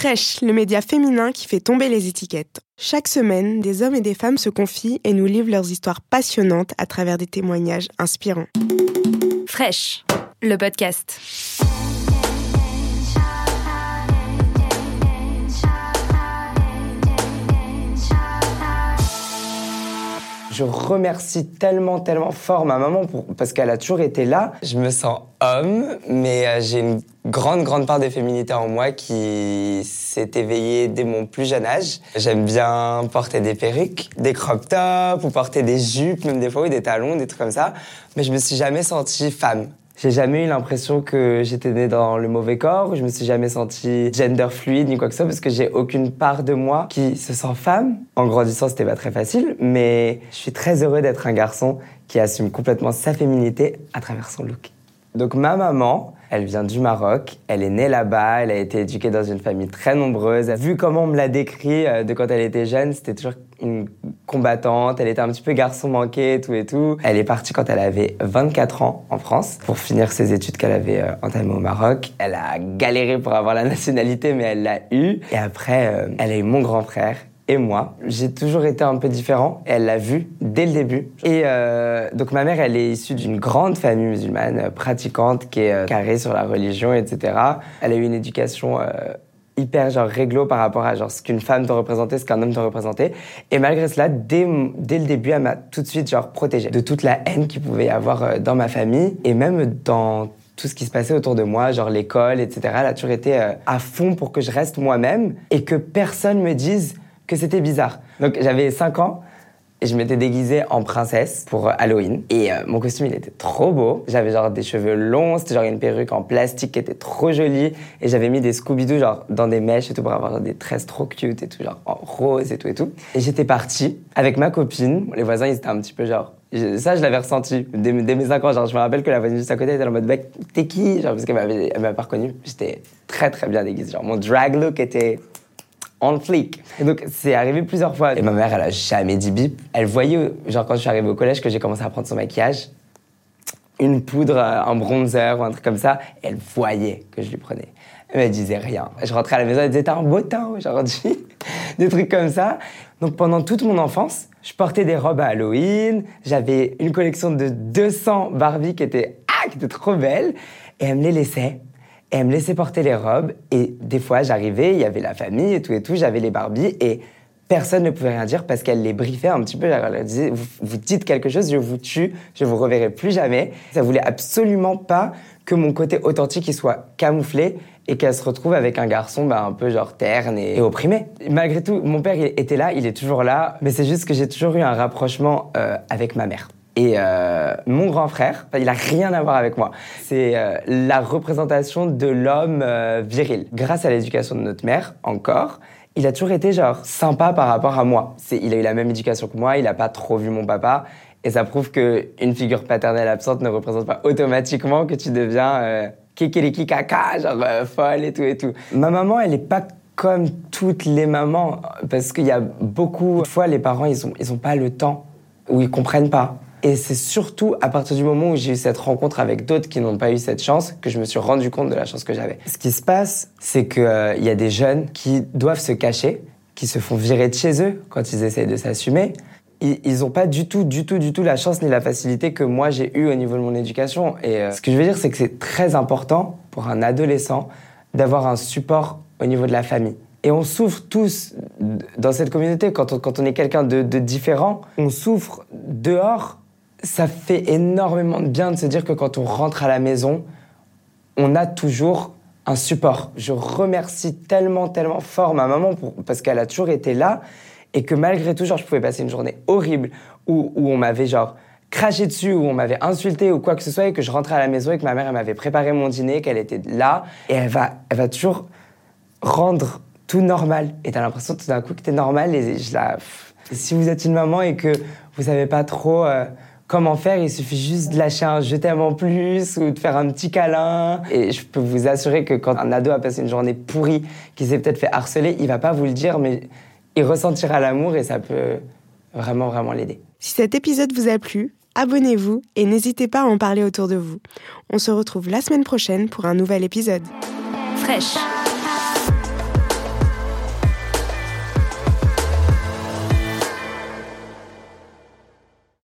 Fresh, le média féminin qui fait tomber les étiquettes. Chaque semaine, des hommes et des femmes se confient et nous livrent leurs histoires passionnantes à travers des témoignages inspirants. Fresh, le podcast. Je remercie tellement, tellement fort ma maman pour, parce qu'elle a toujours été là. Je me sens homme, mais euh, j'ai une grande, grande part de féminité en moi qui s'est éveillée dès mon plus jeune âge. J'aime bien porter des perruques, des crop tops ou porter des jupes, même des fois, ou des talons, des trucs comme ça. Mais je me suis jamais sentie femme. J'ai jamais eu l'impression que j'étais née dans le mauvais corps, je me suis jamais sentie gender fluide ni quoi que ce soit parce que j'ai aucune part de moi qui se sent femme. En grandissant, c'était pas très facile, mais je suis très heureux d'être un garçon qui assume complètement sa féminité à travers son look. Donc ma maman, elle vient du Maroc, elle est née là-bas, elle a été éduquée dans une famille très nombreuse. Vu comment on me l'a décrit euh, de quand elle était jeune, c'était toujours une combattante, elle était un petit peu garçon manqué tout et tout. Elle est partie quand elle avait 24 ans en France pour finir ses études qu'elle avait euh, entamées au Maroc. Elle a galéré pour avoir la nationalité mais elle l'a eu. Et après, euh, elle a eu mon grand frère et moi. J'ai toujours été un peu différent. Elle l'a vu dès le début. Et euh, donc ma mère, elle est issue d'une grande famille musulmane euh, pratiquante qui est euh, carrée sur la religion, etc. Elle a eu une éducation hyper genre réglo par rapport à genre ce qu'une femme doit représenter, ce qu'un homme doit représenter. Et malgré cela, dès, le début, elle m'a tout de suite genre protégée de toute la haine qu'il pouvait y avoir dans ma famille et même dans tout ce qui se passait autour de moi, genre l'école, etc. Elle a toujours été à fond pour que je reste moi-même et que personne me dise que c'était bizarre. Donc j'avais 5 ans et je m'étais déguisée en princesse pour Halloween. Et euh, mon costume, il était trop beau. J'avais genre des cheveux longs, c'était genre une perruque en plastique qui était trop jolie. Et j'avais mis des Scooby-Doo genre dans des mèches et tout pour avoir des tresses trop cute et tout, genre en rose et tout et tout. Et j'étais partie avec ma copine. Les voisins, ils étaient un petit peu genre... Ça, je l'avais ressenti dès, mes 5 ans. Genre, je me rappelle que la voisine juste à côté était en mode, mec, t'es qui? Genre, parce qu'elle m'avait pas reconnue. J'étais très, très bien déguisée. Genre, mon drag look était on flic. Et donc, c'est arrivé plusieurs fois. Et ma mère, elle a jamais dit bip. Elle voyait, genre, quand je suis arrivé au collège, que j'ai commencé à prendre son maquillage, une poudre, un bronzer ou un truc comme ça, elle voyait que je lui prenais. Elle me disait rien. Je rentrais à la maison, elle disait, t'as un beau teint aujourd'hui. des trucs comme ça. Donc, pendant toute mon enfance, je portais des robes à Halloween. J'avais une collection de 200 Barbie qui étaient, ah, qui trop belles. Et elle me les laissait et elle me laissait porter les robes. Et des fois, j'arrivais, il y avait la famille et tout et tout, j'avais les Barbies et personne ne pouvait rien dire parce qu'elle les briefait un petit peu. Elle disait, vous, dites quelque chose, je vous tue, je vous reverrai plus jamais. Ça voulait absolument pas que mon côté authentique il soit camouflé et qu'elle se retrouve avec un garçon bah, un peu genre terne et, opprimé. Malgré tout, mon père il était là, il est toujours là, mais c'est juste que j'ai toujours eu un rapprochement euh, avec ma mère. Et euh, mon grand frère, il a rien à voir avec moi. C'est euh, la représentation de l'homme euh, viril. Grâce à l'éducation de notre mère, encore, il a toujours été genre sympa par rapport à moi. Il a eu la même éducation que moi, il a pas trop vu mon papa. Et ça prouve qu'une figure paternelle absente ne représente pas automatiquement que tu deviens kikiriki kaka, genre folle et tout et tout. Ma maman, elle est pas comme toutes les mamans, parce qu'il y a beaucoup de fois, les parents, ils ont, ils ont pas le temps, ou ils comprennent pas. Et c'est surtout à partir du moment où j'ai eu cette rencontre avec d'autres qui n'ont pas eu cette chance que je me suis rendu compte de la chance que j'avais. Ce qui se passe, c'est qu'il euh, y a des jeunes qui doivent se cacher, qui se font virer de chez eux quand ils essayent de s'assumer. Ils n'ont pas du tout, du tout, du tout la chance ni la facilité que moi j'ai eu au niveau de mon éducation. Et euh, ce que je veux dire, c'est que c'est très important pour un adolescent d'avoir un support au niveau de la famille. Et on souffre tous dans cette communauté quand on, est quelqu'un de différent. On souffre dehors ça fait énormément de bien de se dire que quand on rentre à la maison, on a toujours un support. Je remercie tellement, tellement fort ma maman parce qu'elle a toujours été là et que malgré tout, genre, je pouvais passer une journée horrible où, où on m'avait genre craché dessus, où on m'avait insulté ou quoi que ce soit et que je rentrais à la maison et que ma mère, m'avait préparé mon dîner, qu'elle était là et elle va, elle va toujours rendre tout normal. Et t'as l'impression tout d'un coup que t'es normal et je la... Si vous êtes une maman et que vous savez pas trop... Euh, comment faire. Il suffit juste de lâcher un je t'aime en plus ou de faire un petit câlin. Et je peux vous assurer que quand un ado a passé une journée pourrie, qui s'est peut-être fait harceler, il va pas vous le dire, mais il ressentira l'amour et ça peut vraiment, vraiment l'aider. Si cet épisode vous a plu, abonnez-vous et n'hésitez pas à en parler autour de vous. On se retrouve la semaine prochaine pour un nouvel épisode. Fraîche